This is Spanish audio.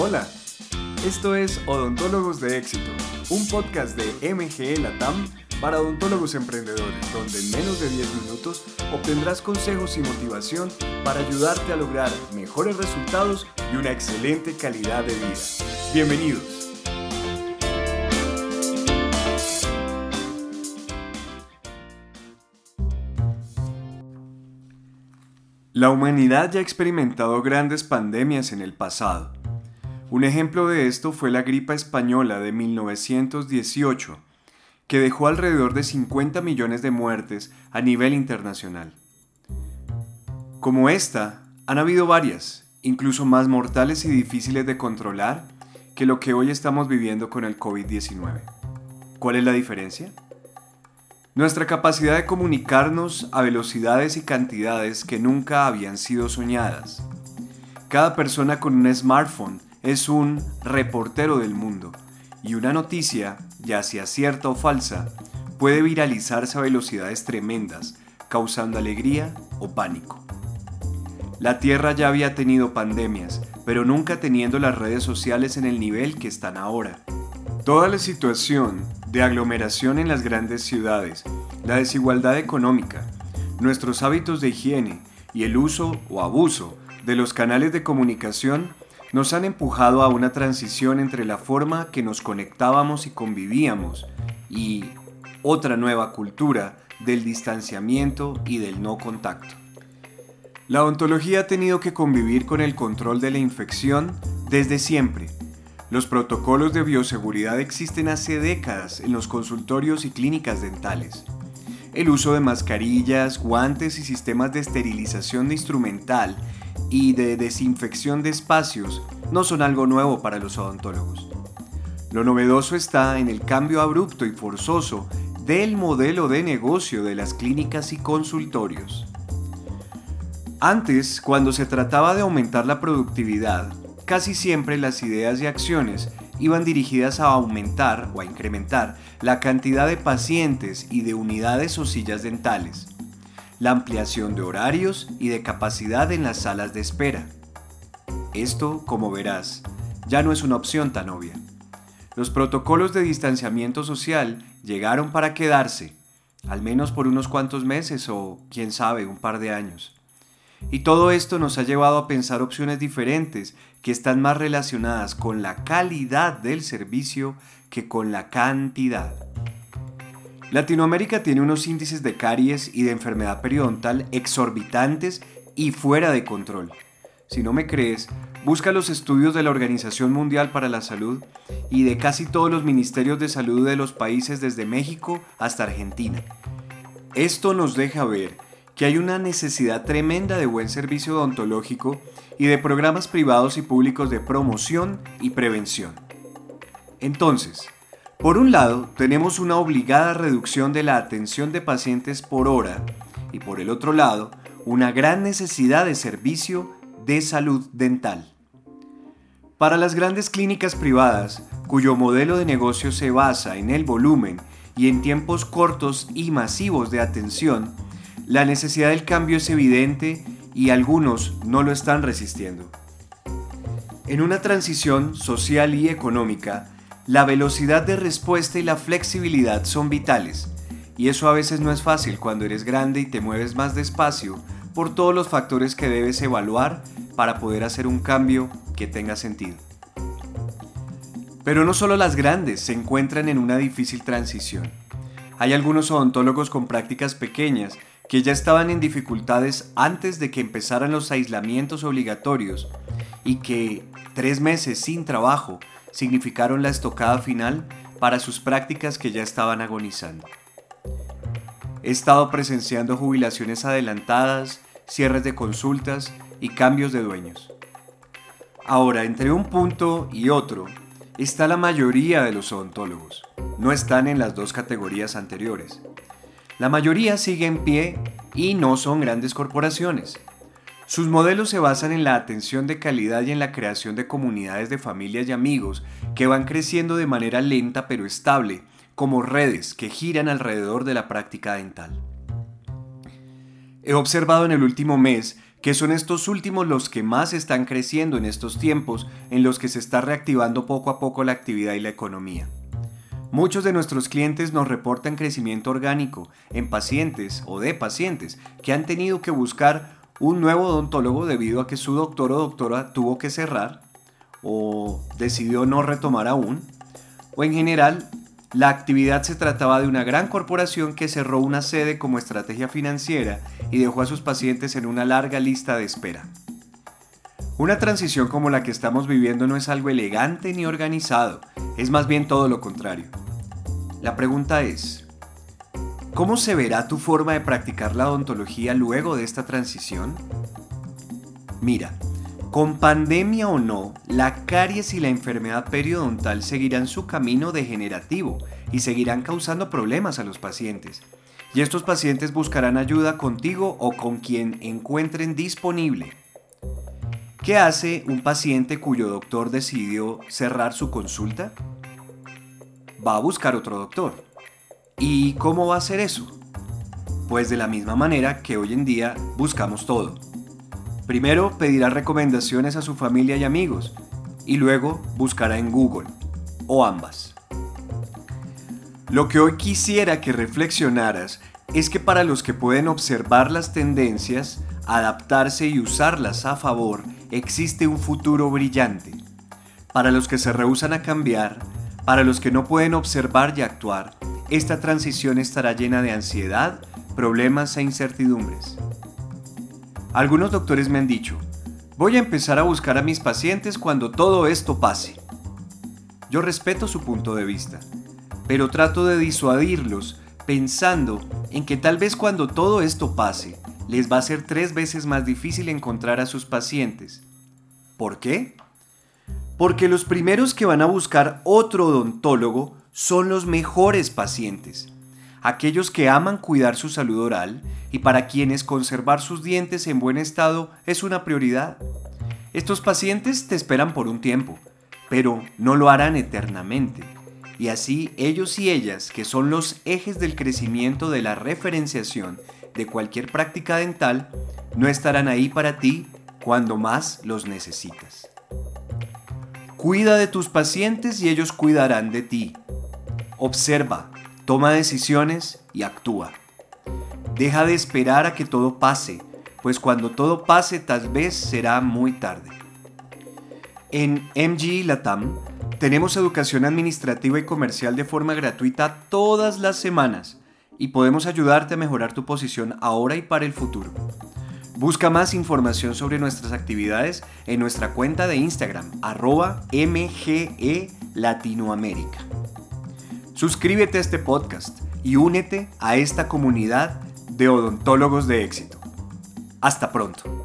Hola, esto es Odontólogos de Éxito, un podcast de MGE Latam para odontólogos emprendedores, donde en menos de 10 minutos obtendrás consejos y motivación para ayudarte a lograr mejores resultados y una excelente calidad de vida. Bienvenidos. La humanidad ya ha experimentado grandes pandemias en el pasado. Un ejemplo de esto fue la gripa española de 1918, que dejó alrededor de 50 millones de muertes a nivel internacional. Como esta, han habido varias, incluso más mortales y difíciles de controlar que lo que hoy estamos viviendo con el COVID-19. ¿Cuál es la diferencia? Nuestra capacidad de comunicarnos a velocidades y cantidades que nunca habían sido soñadas. Cada persona con un smartphone es un reportero del mundo y una noticia, ya sea cierta o falsa, puede viralizarse a velocidades tremendas, causando alegría o pánico. La Tierra ya había tenido pandemias, pero nunca teniendo las redes sociales en el nivel que están ahora. Toda la situación de aglomeración en las grandes ciudades, la desigualdad económica, nuestros hábitos de higiene y el uso o abuso de los canales de comunicación nos han empujado a una transición entre la forma que nos conectábamos y convivíamos y otra nueva cultura del distanciamiento y del no contacto. La ontología ha tenido que convivir con el control de la infección desde siempre los protocolos de bioseguridad existen hace décadas en los consultorios y clínicas dentales. El uso de mascarillas, guantes y sistemas de esterilización de instrumental y de desinfección de espacios no son algo nuevo para los odontólogos. Lo novedoso está en el cambio abrupto y forzoso del modelo de negocio de las clínicas y consultorios. Antes, cuando se trataba de aumentar la productividad, casi siempre las ideas y acciones iban dirigidas a aumentar o a incrementar la cantidad de pacientes y de unidades o sillas dentales, la ampliación de horarios y de capacidad en las salas de espera. Esto, como verás, ya no es una opción tan obvia. Los protocolos de distanciamiento social llegaron para quedarse, al menos por unos cuantos meses o, quién sabe, un par de años. Y todo esto nos ha llevado a pensar opciones diferentes que están más relacionadas con la calidad del servicio que con la cantidad. Latinoamérica tiene unos índices de caries y de enfermedad periodontal exorbitantes y fuera de control. Si no me crees, busca los estudios de la Organización Mundial para la Salud y de casi todos los ministerios de salud de los países desde México hasta Argentina. Esto nos deja ver que hay una necesidad tremenda de buen servicio odontológico y de programas privados y públicos de promoción y prevención. Entonces, por un lado, tenemos una obligada reducción de la atención de pacientes por hora y por el otro lado, una gran necesidad de servicio de salud dental. Para las grandes clínicas privadas, cuyo modelo de negocio se basa en el volumen y en tiempos cortos y masivos de atención, la necesidad del cambio es evidente y algunos no lo están resistiendo. En una transición social y económica, la velocidad de respuesta y la flexibilidad son vitales, y eso a veces no es fácil cuando eres grande y te mueves más despacio por todos los factores que debes evaluar para poder hacer un cambio que tenga sentido. Pero no solo las grandes se encuentran en una difícil transición. Hay algunos odontólogos con prácticas pequeñas que ya estaban en dificultades antes de que empezaran los aislamientos obligatorios y que tres meses sin trabajo significaron la estocada final para sus prácticas que ya estaban agonizando. He estado presenciando jubilaciones adelantadas, cierres de consultas y cambios de dueños. Ahora, entre un punto y otro, está la mayoría de los odontólogos. No están en las dos categorías anteriores. La mayoría sigue en pie y no son grandes corporaciones. Sus modelos se basan en la atención de calidad y en la creación de comunidades de familias y amigos que van creciendo de manera lenta pero estable, como redes que giran alrededor de la práctica dental. He observado en el último mes que son estos últimos los que más están creciendo en estos tiempos en los que se está reactivando poco a poco la actividad y la economía. Muchos de nuestros clientes nos reportan crecimiento orgánico en pacientes o de pacientes que han tenido que buscar un nuevo odontólogo debido a que su doctor o doctora tuvo que cerrar o decidió no retomar aún, o en general la actividad se trataba de una gran corporación que cerró una sede como estrategia financiera y dejó a sus pacientes en una larga lista de espera. Una transición como la que estamos viviendo no es algo elegante ni organizado, es más bien todo lo contrario. La pregunta es, ¿cómo se verá tu forma de practicar la odontología luego de esta transición? Mira, con pandemia o no, la caries y la enfermedad periodontal seguirán su camino degenerativo y seguirán causando problemas a los pacientes. Y estos pacientes buscarán ayuda contigo o con quien encuentren disponible. ¿Qué hace un paciente cuyo doctor decidió cerrar su consulta? va a buscar otro doctor. ¿Y cómo va a hacer eso? Pues de la misma manera que hoy en día buscamos todo. Primero pedirá recomendaciones a su familia y amigos y luego buscará en Google o ambas. Lo que hoy quisiera que reflexionaras es que para los que pueden observar las tendencias, adaptarse y usarlas a favor, existe un futuro brillante. Para los que se rehusan a cambiar, para los que no pueden observar y actuar, esta transición estará llena de ansiedad, problemas e incertidumbres. Algunos doctores me han dicho, voy a empezar a buscar a mis pacientes cuando todo esto pase. Yo respeto su punto de vista, pero trato de disuadirlos pensando en que tal vez cuando todo esto pase, les va a ser tres veces más difícil encontrar a sus pacientes. ¿Por qué? Porque los primeros que van a buscar otro odontólogo son los mejores pacientes, aquellos que aman cuidar su salud oral y para quienes conservar sus dientes en buen estado es una prioridad. Estos pacientes te esperan por un tiempo, pero no lo harán eternamente. Y así ellos y ellas, que son los ejes del crecimiento de la referenciación de cualquier práctica dental, no estarán ahí para ti cuando más los necesitas. Cuida de tus pacientes y ellos cuidarán de ti. Observa, toma decisiones y actúa. Deja de esperar a que todo pase, pues cuando todo pase tal vez será muy tarde. En MG Latam tenemos educación administrativa y comercial de forma gratuita todas las semanas y podemos ayudarte a mejorar tu posición ahora y para el futuro. Busca más información sobre nuestras actividades en nuestra cuenta de Instagram, arroba MGE Latinoamérica. Suscríbete a este podcast y únete a esta comunidad de odontólogos de éxito. Hasta pronto.